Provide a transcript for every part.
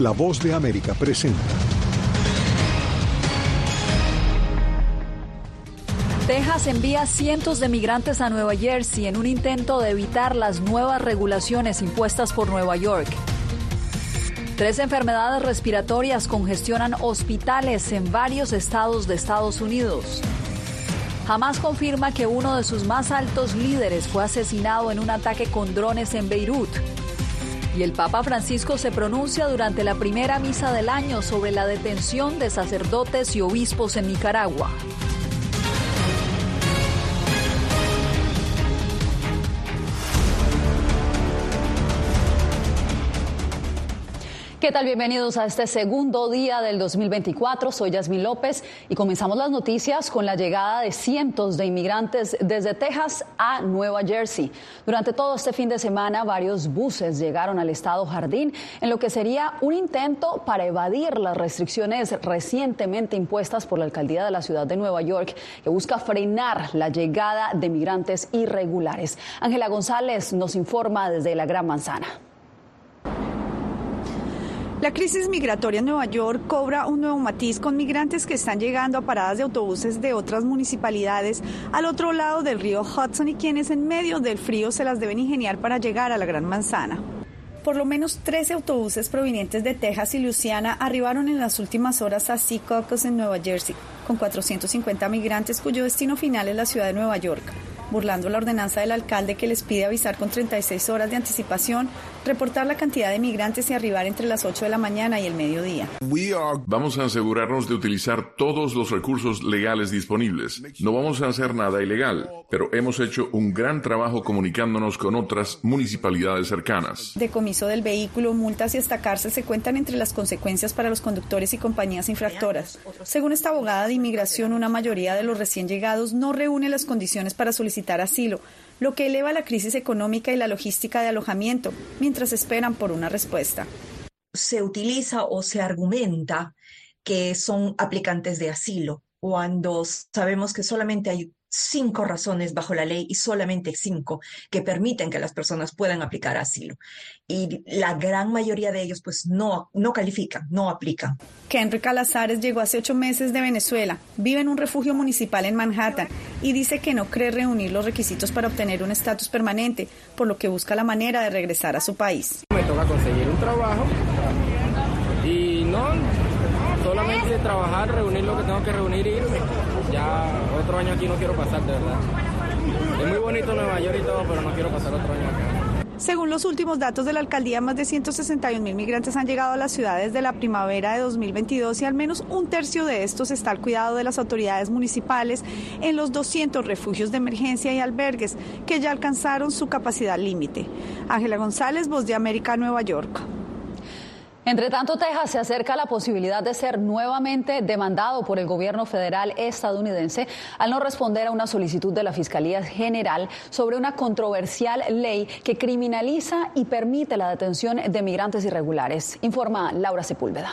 La voz de América presenta. Texas envía cientos de migrantes a Nueva Jersey en un intento de evitar las nuevas regulaciones impuestas por Nueva York. Tres enfermedades respiratorias congestionan hospitales en varios estados de Estados Unidos. Hamas confirma que uno de sus más altos líderes fue asesinado en un ataque con drones en Beirut. Y el Papa Francisco se pronuncia durante la primera misa del año sobre la detención de sacerdotes y obispos en Nicaragua. ¿Qué tal? Bienvenidos a este segundo día del 2024. Soy Yasmín López y comenzamos las noticias con la llegada de cientos de inmigrantes desde Texas a Nueva Jersey. Durante todo este fin de semana, varios buses llegaron al estado Jardín en lo que sería un intento para evadir las restricciones recientemente impuestas por la alcaldía de la ciudad de Nueva York, que busca frenar la llegada de migrantes irregulares. Ángela González nos informa desde la Gran Manzana. La crisis migratoria en Nueva York cobra un nuevo matiz con migrantes que están llegando a paradas de autobuses de otras municipalidades al otro lado del río Hudson y quienes en medio del frío se las deben ingeniar para llegar a la Gran Manzana. Por lo menos 13 autobuses provenientes de Texas y Luisiana arribaron en las últimas horas a Secaucus en Nueva Jersey, con 450 migrantes cuyo destino final es la ciudad de Nueva York burlando la ordenanza del alcalde que les pide avisar con 36 horas de anticipación, reportar la cantidad de migrantes y arribar entre las 8 de la mañana y el mediodía. Vamos a asegurarnos de utilizar todos los recursos legales disponibles. No vamos a hacer nada ilegal, pero hemos hecho un gran trabajo comunicándonos con otras municipalidades cercanas. Decomiso del vehículo, multas y hasta cárcel se cuentan entre las consecuencias para los conductores y compañías infractoras. Según esta abogada de inmigración, una mayoría de los recién llegados no reúne las condiciones para solicitar asilo, lo que eleva la crisis económica y la logística de alojamiento, mientras esperan por una respuesta. Se utiliza o se argumenta que son aplicantes de asilo, cuando sabemos que solamente hay cinco razones bajo la ley y solamente cinco que permiten que las personas puedan aplicar asilo. Y la gran mayoría de ellos pues no, no califican, no aplican. Henry Calazares llegó hace ocho meses de Venezuela, vive en un refugio municipal en Manhattan y dice que no cree reunir los requisitos para obtener un estatus permanente, por lo que busca la manera de regresar a su país. Me toca conseguir un trabajo trabajar, reunir lo que tengo que reunir y irme ya otro año aquí no quiero pasar, de verdad. Es muy bonito Nueva York y todo, pero no quiero pasar otro año. Según los últimos datos de la alcaldía, más de 161 mil migrantes han llegado a las ciudades de la primavera de 2022 y al menos un tercio de estos está al cuidado de las autoridades municipales en los 200 refugios de emergencia y albergues que ya alcanzaron su capacidad límite. Ángela González, Voz de América, Nueva York. Entre tanto, Texas se acerca a la posibilidad de ser nuevamente demandado por el gobierno federal estadounidense al no responder a una solicitud de la Fiscalía General sobre una controversial ley que criminaliza y permite la detención de migrantes irregulares. Informa Laura Sepúlveda.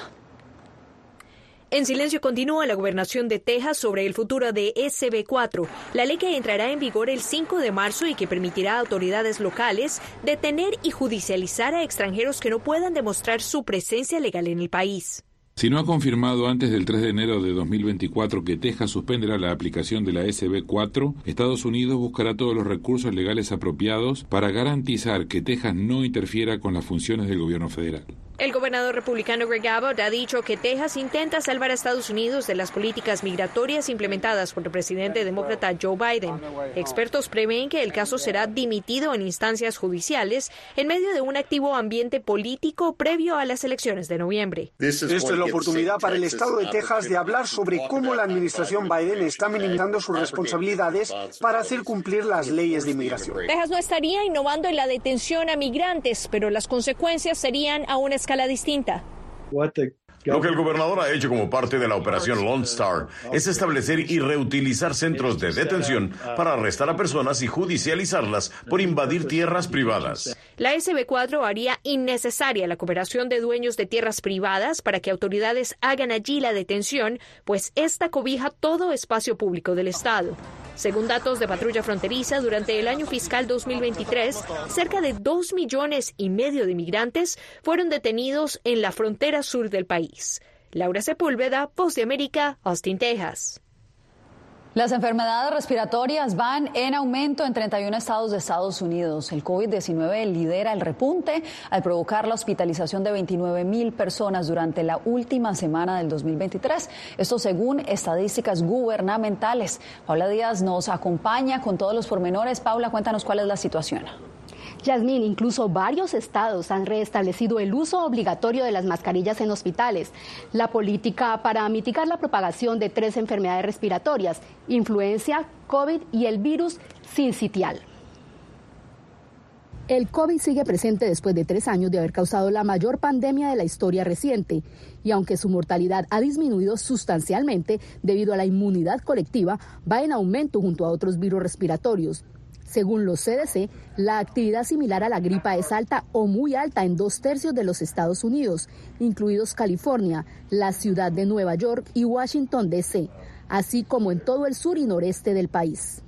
En silencio continúa la gobernación de Texas sobre el futuro de SB4, la ley que entrará en vigor el 5 de marzo y que permitirá a autoridades locales detener y judicializar a extranjeros que no puedan demostrar su presencia legal en el país. Si no ha confirmado antes del 3 de enero de 2024 que Texas suspenderá la aplicación de la SB4, Estados Unidos buscará todos los recursos legales apropiados para garantizar que Texas no interfiera con las funciones del gobierno federal. El gobernador republicano Greg Abbott ha dicho que Texas intenta salvar a Estados Unidos de las políticas migratorias implementadas por el presidente demócrata Joe Biden. Expertos prevén que el caso será dimitido en instancias judiciales en medio de un activo ambiente político previo a las elecciones de noviembre. Esta es la oportunidad para el estado de Texas de hablar sobre cómo la administración Biden está minimizando sus responsabilidades para hacer cumplir las leyes de inmigración. Texas no estaría innovando en la detención a migrantes, pero las consecuencias serían a una escala la distinta. Lo que el gobernador ha hecho como parte de la operación Lone Star es establecer y reutilizar centros de detención para arrestar a personas y judicializarlas por invadir tierras privadas. La SB4 haría innecesaria la cooperación de dueños de tierras privadas para que autoridades hagan allí la detención, pues esta cobija todo espacio público del Estado. Según datos de Patrulla Fronteriza, durante el año fiscal 2023, cerca de dos millones y medio de migrantes fueron detenidos en la frontera sur del país. Laura Sepúlveda, Voz de América, Austin, Texas. Las enfermedades respiratorias van en aumento en 31 estados de Estados Unidos. El COVID-19 lidera el repunte al provocar la hospitalización de 29 mil personas durante la última semana del 2023. Esto según estadísticas gubernamentales. Paula Díaz nos acompaña con todos los pormenores. Paula, cuéntanos cuál es la situación. Yasmín, incluso varios estados han reestablecido el uso obligatorio de las mascarillas en hospitales. La política para mitigar la propagación de tres enfermedades respiratorias, influencia, COVID y el virus sincitial. El COVID sigue presente después de tres años de haber causado la mayor pandemia de la historia reciente y aunque su mortalidad ha disminuido sustancialmente debido a la inmunidad colectiva, va en aumento junto a otros virus respiratorios. Según los CDC, la actividad similar a la gripa es alta o muy alta en dos tercios de los Estados Unidos, incluidos California, la ciudad de Nueva York y Washington, D.C., así como en todo el sur y noreste del país.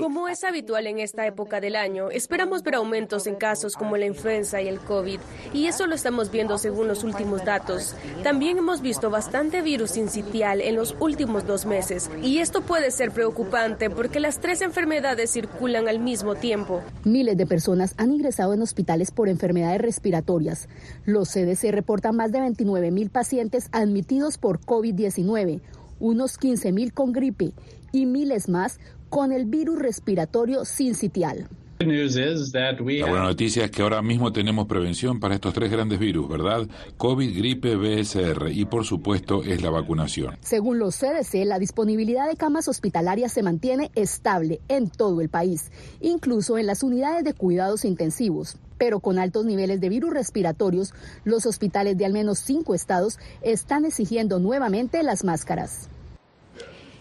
Como es habitual en esta época del año, esperamos ver aumentos en casos como la influenza y el COVID, y eso lo estamos viendo según los últimos datos. También hemos visto bastante virus incitial en los últimos dos meses, y esto puede ser preocupante porque las tres enfermedades circulan al mismo tiempo. Miles de personas han ingresado en hospitales por enfermedades respiratorias. Los CDC reportan más de 29 mil pacientes admitidos por COVID-19 unos 15 mil con gripe y miles más con el virus respiratorio sincitial. La buena noticia es que ahora mismo tenemos prevención para estos tres grandes virus, ¿verdad? COVID, gripe, BSR y por supuesto es la vacunación. Según los CDC, la disponibilidad de camas hospitalarias se mantiene estable en todo el país, incluso en las unidades de cuidados intensivos. Pero con altos niveles de virus respiratorios, los hospitales de al menos cinco estados están exigiendo nuevamente las máscaras.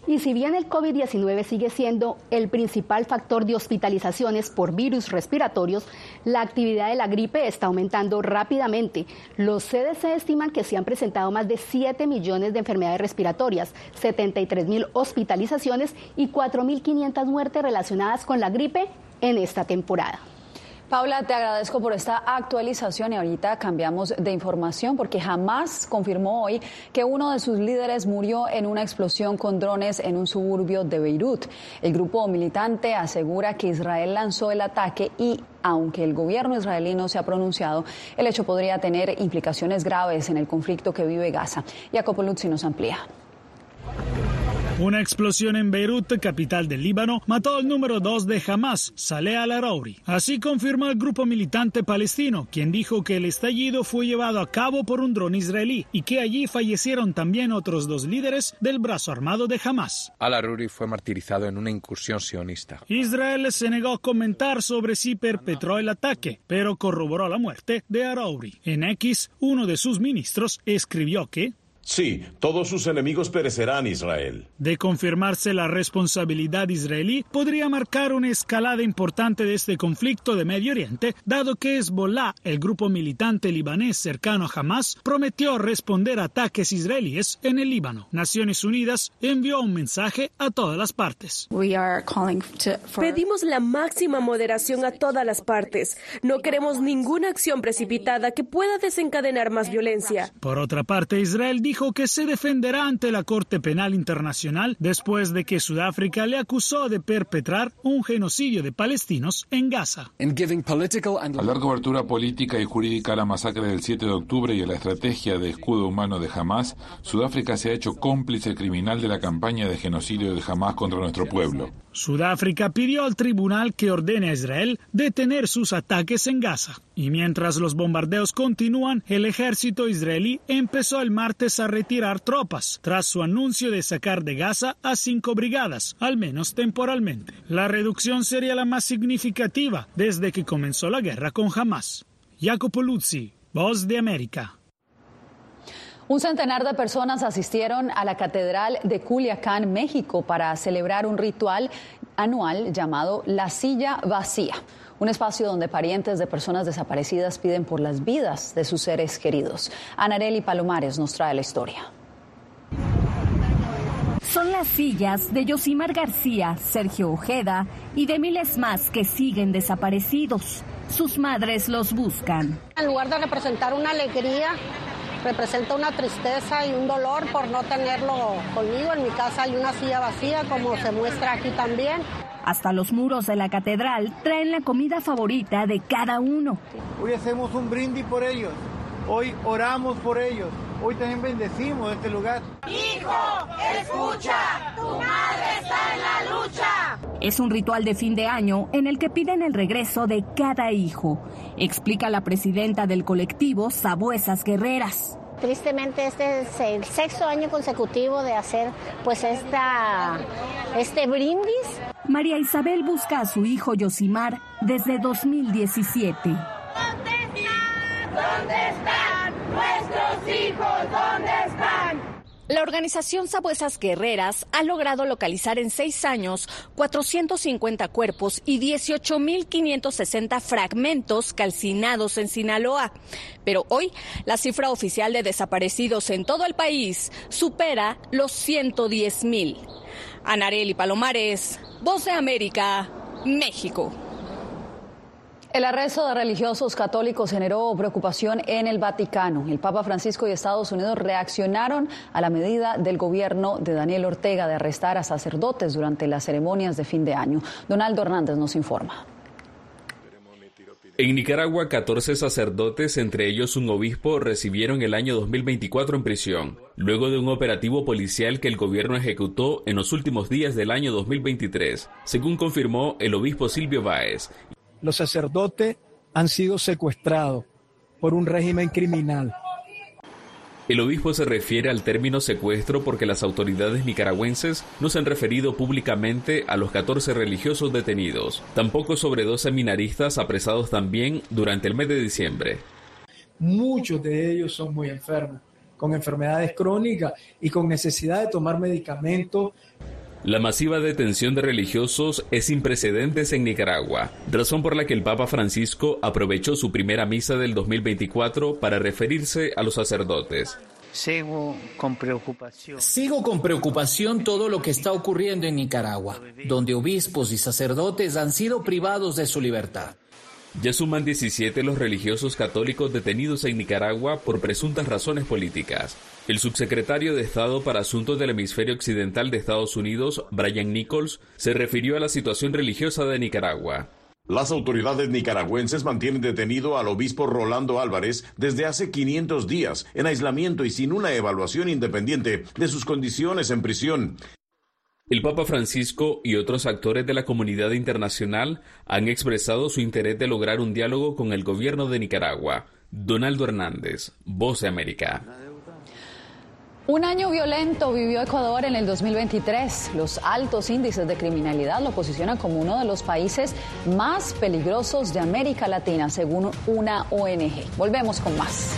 Y si bien el COVID-19 sigue siendo el principal factor de hospitalizaciones por virus respiratorios, la actividad de la gripe está aumentando rápidamente. Los CDC estiman que se han presentado más de 7 millones de enfermedades respiratorias, 73 mil hospitalizaciones y 4.500 muertes relacionadas con la gripe en esta temporada. Paula, te agradezco por esta actualización y ahorita cambiamos de información porque jamás confirmó hoy que uno de sus líderes murió en una explosión con drones en un suburbio de Beirut. El grupo militante asegura que Israel lanzó el ataque y aunque el gobierno israelí no se ha pronunciado, el hecho podría tener implicaciones graves en el conflicto que vive Gaza. Jacopo Luzzi nos amplía. Una explosión en Beirut, capital del Líbano, mató al número dos de Hamas, Saleh al-Arauri. Así confirmó el grupo militante palestino, quien dijo que el estallido fue llevado a cabo por un dron israelí y que allí fallecieron también otros dos líderes del brazo armado de Hamas. Al-Arauri fue martirizado en una incursión sionista. Israel se negó a comentar sobre si perpetró el ataque, pero corroboró la muerte de Arauri. En X, uno de sus ministros escribió que Sí, todos sus enemigos perecerán, Israel. De confirmarse la responsabilidad israelí, podría marcar una escalada importante de este conflicto de Medio Oriente, dado que Hezbollah, el grupo militante libanés cercano a Hamas, prometió responder a ataques israelíes en el Líbano. Naciones Unidas envió un mensaje a todas las partes. Pedimos la máxima moderación a todas las partes. No queremos ninguna acción precipitada que pueda desencadenar más violencia. Por otra parte, Israel dijo que se defenderá ante la Corte Penal Internacional después de que Sudáfrica le acusó de perpetrar un genocidio de palestinos en Gaza. Al dar cobertura política y jurídica a la masacre del 7 de octubre y a la estrategia de escudo humano de Hamas, Sudáfrica se ha hecho cómplice criminal de la campaña de genocidio de Hamas contra nuestro pueblo. Sudáfrica pidió al tribunal que ordene a Israel detener sus ataques en Gaza. Y mientras los bombardeos continúan, el ejército israelí empezó el martes a retirar tropas, tras su anuncio de sacar de Gaza a cinco brigadas, al menos temporalmente. La reducción sería la más significativa desde que comenzó la guerra con Hamas. Jacopo Luzzi, Voz de América. Un centenar de personas asistieron a la Catedral de Culiacán, México, para celebrar un ritual anual llamado La Silla Vacía, un espacio donde parientes de personas desaparecidas piden por las vidas de sus seres queridos. Anareli Palomares nos trae la historia. Son las sillas de Yosimar García, Sergio Ojeda y de miles más que siguen desaparecidos. Sus madres los buscan. En lugar de representar una alegría, representa una tristeza y un dolor por no tenerlo conmigo. En mi casa hay una silla vacía, como se muestra aquí también. Hasta los muros de la catedral traen la comida favorita de cada uno. Hoy hacemos un brindis por ellos. Hoy oramos por ellos. Hoy también bendecimos este lugar. Hijo, escucha, tu madre está en la lucha. Es un ritual de fin de año en el que piden el regreso de cada hijo, explica la presidenta del colectivo Sabuesas Guerreras. Tristemente este es el sexto año consecutivo de hacer pues esta, este brindis. María Isabel busca a su hijo Yosimar desde 2017. ¿Dónde están? ¿Dónde están? Nuestros hijos, ¿dónde están? La organización Sabuesas Guerreras ha logrado localizar en seis años 450 cuerpos y 18.560 fragmentos calcinados en Sinaloa. Pero hoy la cifra oficial de desaparecidos en todo el país supera los 110.000. Anareli Palomares, Voz de América, México. El arresto de religiosos católicos generó preocupación en el Vaticano. El Papa Francisco y Estados Unidos reaccionaron a la medida del gobierno de Daniel Ortega de arrestar a sacerdotes durante las ceremonias de fin de año. Donaldo Hernández nos informa. En Nicaragua, 14 sacerdotes, entre ellos un obispo, recibieron el año 2024 en prisión, luego de un operativo policial que el gobierno ejecutó en los últimos días del año 2023, según confirmó el obispo Silvio Báez los sacerdotes han sido secuestrados por un régimen criminal. El obispo se refiere al término secuestro porque las autoridades nicaragüenses no se han referido públicamente a los 14 religiosos detenidos, tampoco sobre dos seminaristas apresados también durante el mes de diciembre. Muchos de ellos son muy enfermos, con enfermedades crónicas y con necesidad de tomar medicamentos la masiva detención de religiosos es sin precedentes en Nicaragua, razón por la que el Papa Francisco aprovechó su primera misa del 2024 para referirse a los sacerdotes. Sigo con preocupación. Sigo con preocupación todo lo que está ocurriendo en Nicaragua, donde obispos y sacerdotes han sido privados de su libertad. Ya suman 17 los religiosos católicos detenidos en Nicaragua por presuntas razones políticas. El subsecretario de Estado para Asuntos del Hemisferio Occidental de Estados Unidos, Brian Nichols, se refirió a la situación religiosa de Nicaragua. Las autoridades nicaragüenses mantienen detenido al obispo Rolando Álvarez desde hace 500 días, en aislamiento y sin una evaluación independiente de sus condiciones en prisión. El Papa Francisco y otros actores de la comunidad internacional han expresado su interés de lograr un diálogo con el gobierno de Nicaragua. Donaldo Hernández, Voz de América. Un año violento vivió Ecuador en el 2023. Los altos índices de criminalidad lo posicionan como uno de los países más peligrosos de América Latina, según una ONG. Volvemos con más.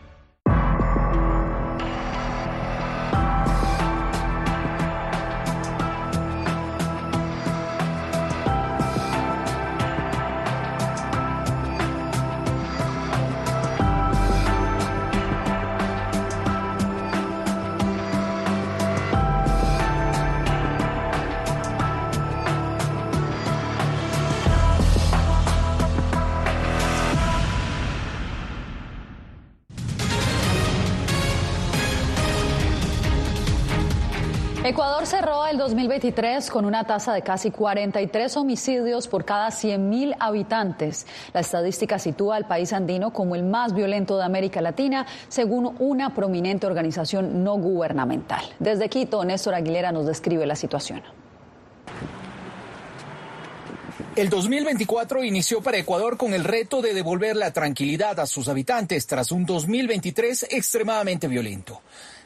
Ecuador cerró el 2023 con una tasa de casi 43 homicidios por cada 100.000 habitantes. La estadística sitúa al país andino como el más violento de América Latina, según una prominente organización no gubernamental. Desde Quito, Néstor Aguilera nos describe la situación. El 2024 inició para Ecuador con el reto de devolver la tranquilidad a sus habitantes tras un 2023 extremadamente violento.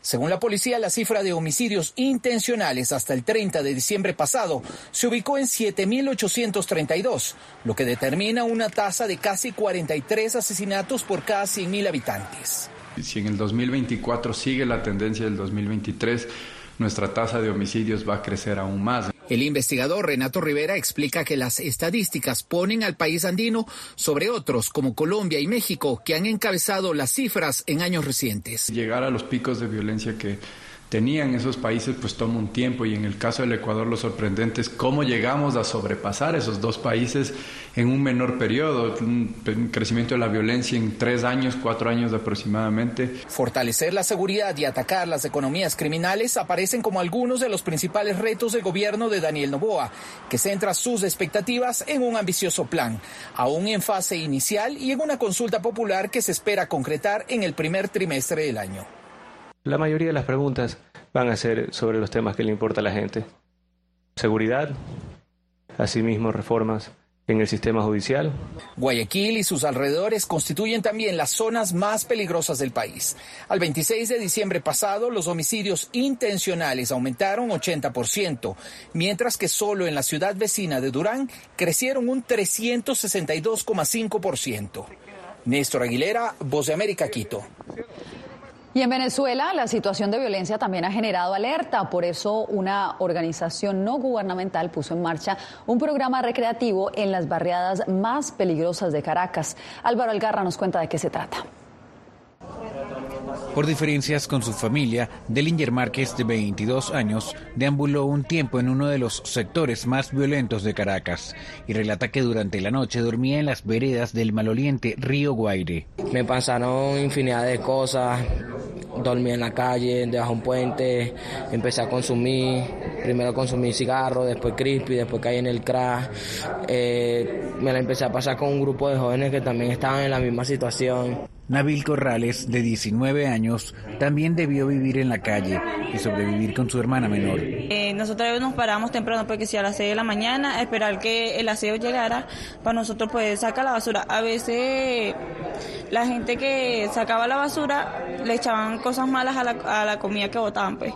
Según la policía, la cifra de homicidios intencionales hasta el 30 de diciembre pasado se ubicó en 7.832, lo que determina una tasa de casi 43 asesinatos por cada 100.000 habitantes. Si en el 2024 sigue la tendencia del 2023, nuestra tasa de homicidios va a crecer aún más. El investigador Renato Rivera explica que las estadísticas ponen al país andino sobre otros como Colombia y México que han encabezado las cifras en años recientes. Llegar a los picos de violencia que tenían esos países pues toma un tiempo y en el caso del Ecuador lo sorprendente es cómo llegamos a sobrepasar esos dos países en un menor periodo, un crecimiento de la violencia en tres años, cuatro años aproximadamente. Fortalecer la seguridad y atacar las economías criminales aparecen como algunos de los principales retos del gobierno de Daniel Novoa, que centra sus expectativas en un ambicioso plan, aún en fase inicial y en una consulta popular que se espera concretar en el primer trimestre del año. La mayoría de las preguntas van a ser sobre los temas que le importa a la gente. Seguridad, asimismo reformas en el sistema judicial. Guayaquil y sus alrededores constituyen también las zonas más peligrosas del país. Al 26 de diciembre pasado, los homicidios intencionales aumentaron 80%, mientras que solo en la ciudad vecina de Durán crecieron un 362,5%. Néstor Aguilera, Voz de América, Quito. Y en Venezuela la situación de violencia también ha generado alerta, por eso una organización no gubernamental puso en marcha un programa recreativo en las barriadas más peligrosas de Caracas. Álvaro Algarra nos cuenta de qué se trata. Por diferencias con su familia, Delinger Márquez, de 22 años, deambuló un tiempo en uno de los sectores más violentos de Caracas y relata que durante la noche dormía en las veredas del maloliente río Guaire. Me pasaron infinidad de cosas, dormí en la calle, debajo de un puente, empecé a consumir, primero consumí cigarro, después crispy, después caí en el crack. Eh, me la empecé a pasar con un grupo de jóvenes que también estaban en la misma situación. Nabil Corrales, de 19 años, también debió vivir en la calle y sobrevivir con su hermana menor. Eh, nosotros nos paramos temprano porque si a las 6 de la mañana esperar que el aseo llegara para nosotros pues sacar la basura. A veces la gente que sacaba la basura le echaban cosas malas a la, a la comida que botaban pues.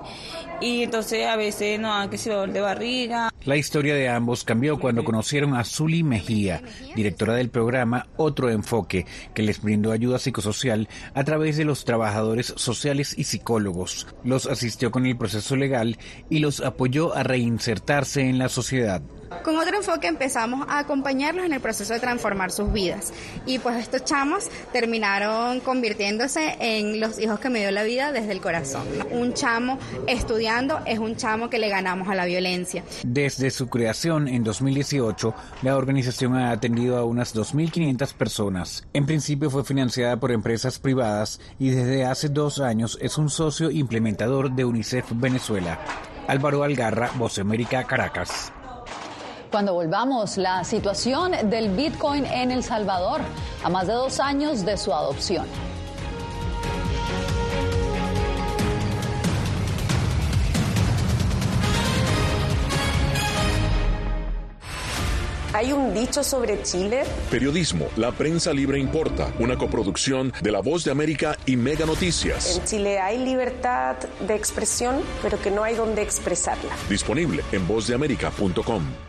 Y entonces a veces no han que de barriga. La historia de ambos cambió cuando conocieron a Zuli Mejía, directora del programa Otro Enfoque, que les brindó ayuda psicosocial a través de los trabajadores sociales y psicólogos. Los asistió con el proceso legal y los apoyó a reinsertarse en la sociedad. Con otro enfoque empezamos a acompañarlos en el proceso de transformar sus vidas. Y pues estos chamos terminaron convirtiéndose en los hijos que me dio la vida desde el corazón. Un chamo estudiando es un chamo que le ganamos a la violencia. Desde su creación en 2018, la organización ha atendido a unas 2.500 personas. En principio fue financiada por empresas privadas y desde hace dos años es un socio implementador de UNICEF Venezuela. Álvaro Algarra, Voz América, Caracas. Cuando volvamos, la situación del Bitcoin en El Salvador, a más de dos años de su adopción. ¿Hay un dicho sobre Chile? Periodismo, la prensa libre importa, una coproducción de La Voz de América y Mega Noticias. En Chile hay libertad de expresión, pero que no hay donde expresarla. Disponible en vozdeamerica.com.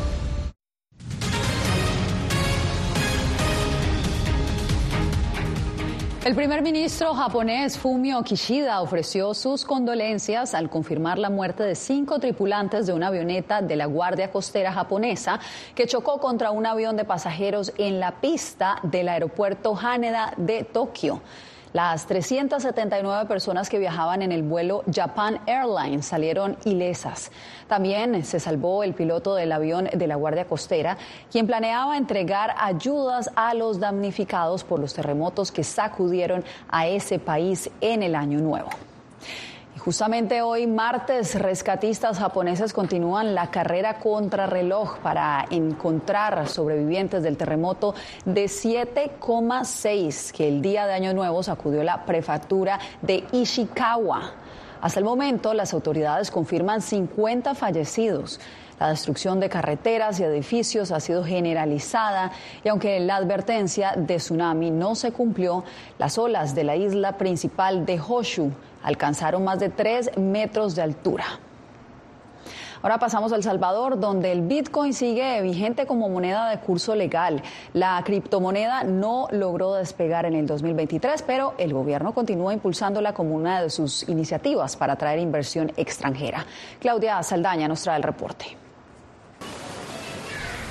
El primer ministro japonés Fumio Kishida ofreció sus condolencias al confirmar la muerte de cinco tripulantes de una avioneta de la Guardia Costera japonesa que chocó contra un avión de pasajeros en la pista del aeropuerto Haneda de Tokio. Las 379 personas que viajaban en el vuelo Japan Airlines salieron ilesas. También se salvó el piloto del avión de la Guardia Costera, quien planeaba entregar ayudas a los damnificados por los terremotos que sacudieron a ese país en el año nuevo. Justamente hoy, martes, rescatistas japoneses continúan la carrera contrarreloj para encontrar sobrevivientes del terremoto de 7,6 que el día de Año Nuevo sacudió la prefectura de Ishikawa. Hasta el momento, las autoridades confirman 50 fallecidos. La destrucción de carreteras y edificios ha sido generalizada y aunque la advertencia de tsunami no se cumplió, las olas de la isla principal de Hoshu alcanzaron más de tres metros de altura. Ahora pasamos a El Salvador, donde el Bitcoin sigue vigente como moneda de curso legal. La criptomoneda no logró despegar en el 2023, pero el gobierno continúa impulsándola como una de sus iniciativas para atraer inversión extranjera. Claudia Saldaña nos trae el reporte.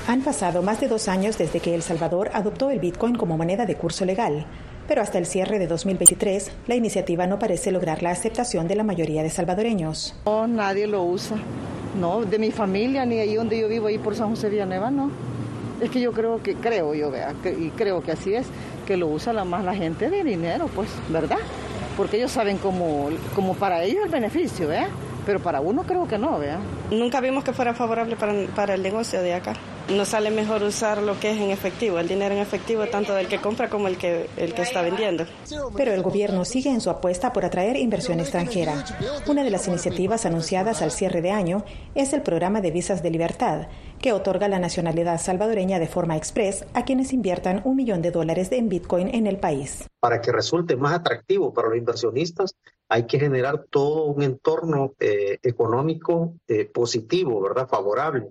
Han pasado más de dos años desde que El Salvador adoptó el Bitcoin como moneda de curso legal pero hasta el cierre de 2023 la iniciativa no parece lograr la aceptación de la mayoría de salvadoreños. No, nadie lo usa. No, de mi familia ni ahí donde yo vivo, ahí por San José Villanueva, no. Es que yo creo que, creo yo, vea, y creo que así es, que lo usa la más la gente de dinero, pues, ¿verdad? Porque ellos saben cómo, como para ellos el beneficio, ¿verdad? Pero para uno creo que no, ¿vea? Nunca vimos que fuera favorable para, para el negocio de acá nos sale mejor usar lo que es en efectivo, el dinero en efectivo, tanto del que compra como el que, el que está vendiendo. Pero el gobierno sigue en su apuesta por atraer inversión extranjera. Una de las iniciativas anunciadas al cierre de año es el programa de visas de libertad, que otorga la nacionalidad salvadoreña de forma express a quienes inviertan un millón de dólares en Bitcoin en el país. Para que resulte más atractivo para los inversionistas, hay que generar todo un entorno eh, económico eh, positivo, ¿verdad? Favorable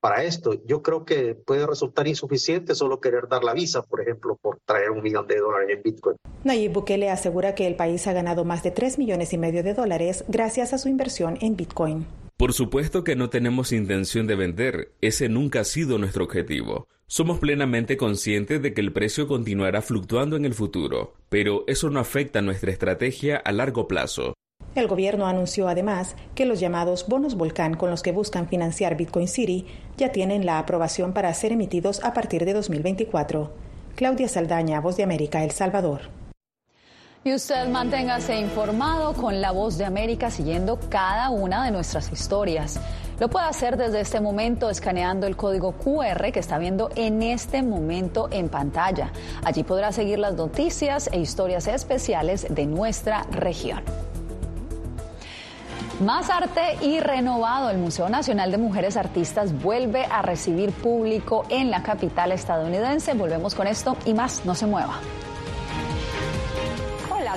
para esto. Yo creo que puede resultar insuficiente solo querer dar la visa, por ejemplo, por traer un millón de dólares en Bitcoin. Nayib Bukele asegura que el país ha ganado más de 3 millones y medio de dólares gracias a su inversión en Bitcoin. Por supuesto que no tenemos intención de vender, ese nunca ha sido nuestro objetivo. Somos plenamente conscientes de que el precio continuará fluctuando en el futuro, pero eso no afecta nuestra estrategia a largo plazo. El gobierno anunció además que los llamados bonos volcán con los que buscan financiar Bitcoin City ya tienen la aprobación para ser emitidos a partir de 2024. Claudia Saldaña, Voz de América, El Salvador. Y usted manténgase informado con la Voz de América siguiendo cada una de nuestras historias. Lo puede hacer desde este momento escaneando el código QR que está viendo en este momento en pantalla. Allí podrá seguir las noticias e historias especiales de nuestra región. Más arte y renovado. El Museo Nacional de Mujeres Artistas vuelve a recibir público en la capital estadounidense. Volvemos con esto y más. No se mueva.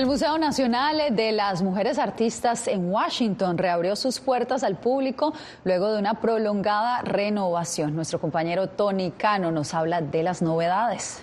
El Museo Nacional de las Mujeres Artistas en Washington reabrió sus puertas al público luego de una prolongada renovación. Nuestro compañero Tony Cano nos habla de las novedades.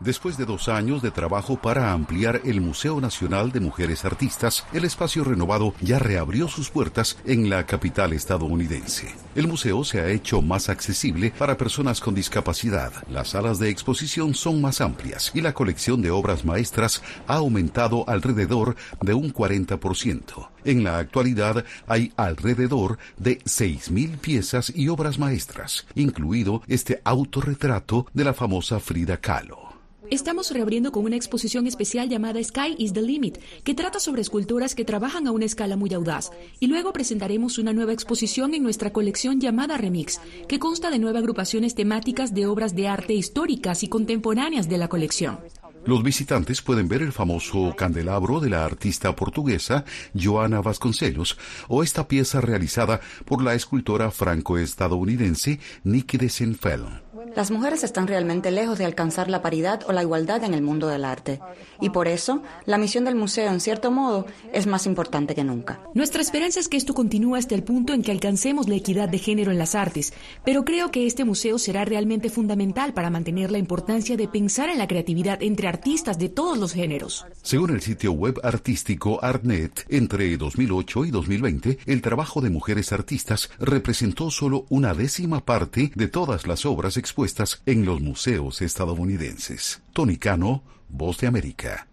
Después de dos años de trabajo para ampliar el Museo Nacional de Mujeres Artistas, el espacio renovado ya reabrió sus puertas en la capital estadounidense. El museo se ha hecho más accesible para personas con discapacidad. Las salas de exposición son más amplias y la colección de obras maestras ha aumentado alrededor de un 40%. En la actualidad hay alrededor de 6.000 piezas y obras maestras, incluido este autorretrato de la famosa Frida Kahlo. Estamos reabriendo con una exposición especial llamada Sky is the Limit, que trata sobre esculturas que trabajan a una escala muy audaz. Y luego presentaremos una nueva exposición en nuestra colección llamada Remix, que consta de nueve agrupaciones temáticas de obras de arte históricas y contemporáneas de la colección. Los visitantes pueden ver el famoso candelabro de la artista portuguesa Joana Vasconcelos o esta pieza realizada por la escultora franco-estadounidense Nikki de Senfeld. Las mujeres están realmente lejos de alcanzar la paridad o la igualdad en el mundo del arte. Y por eso, la misión del museo, en cierto modo, es más importante que nunca. Nuestra esperanza es que esto continúe hasta el punto en que alcancemos la equidad de género en las artes, pero creo que este museo será realmente fundamental para mantener la importancia de pensar en la creatividad entre artistas de todos los géneros. Según el sitio web artístico Artnet, entre 2008 y 2020, el trabajo de mujeres artistas representó solo una décima parte de todas las obras expuestas en los museos estadounidenses. Tony Cano, Voz de América.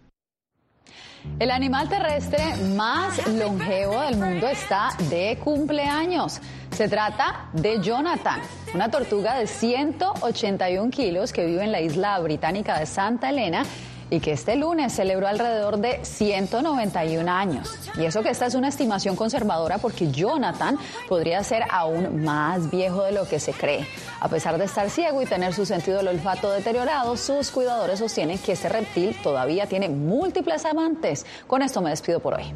El animal terrestre más longevo del mundo está de cumpleaños. Se trata de Jonathan, una tortuga de 181 kilos que vive en la isla británica de Santa Elena y que este lunes celebró alrededor de 191 años. Y eso que esta es una estimación conservadora porque Jonathan podría ser aún más viejo de lo que se cree. A pesar de estar ciego y tener su sentido del olfato deteriorado, sus cuidadores sostienen que este reptil todavía tiene múltiples amantes. Con esto me despido por hoy.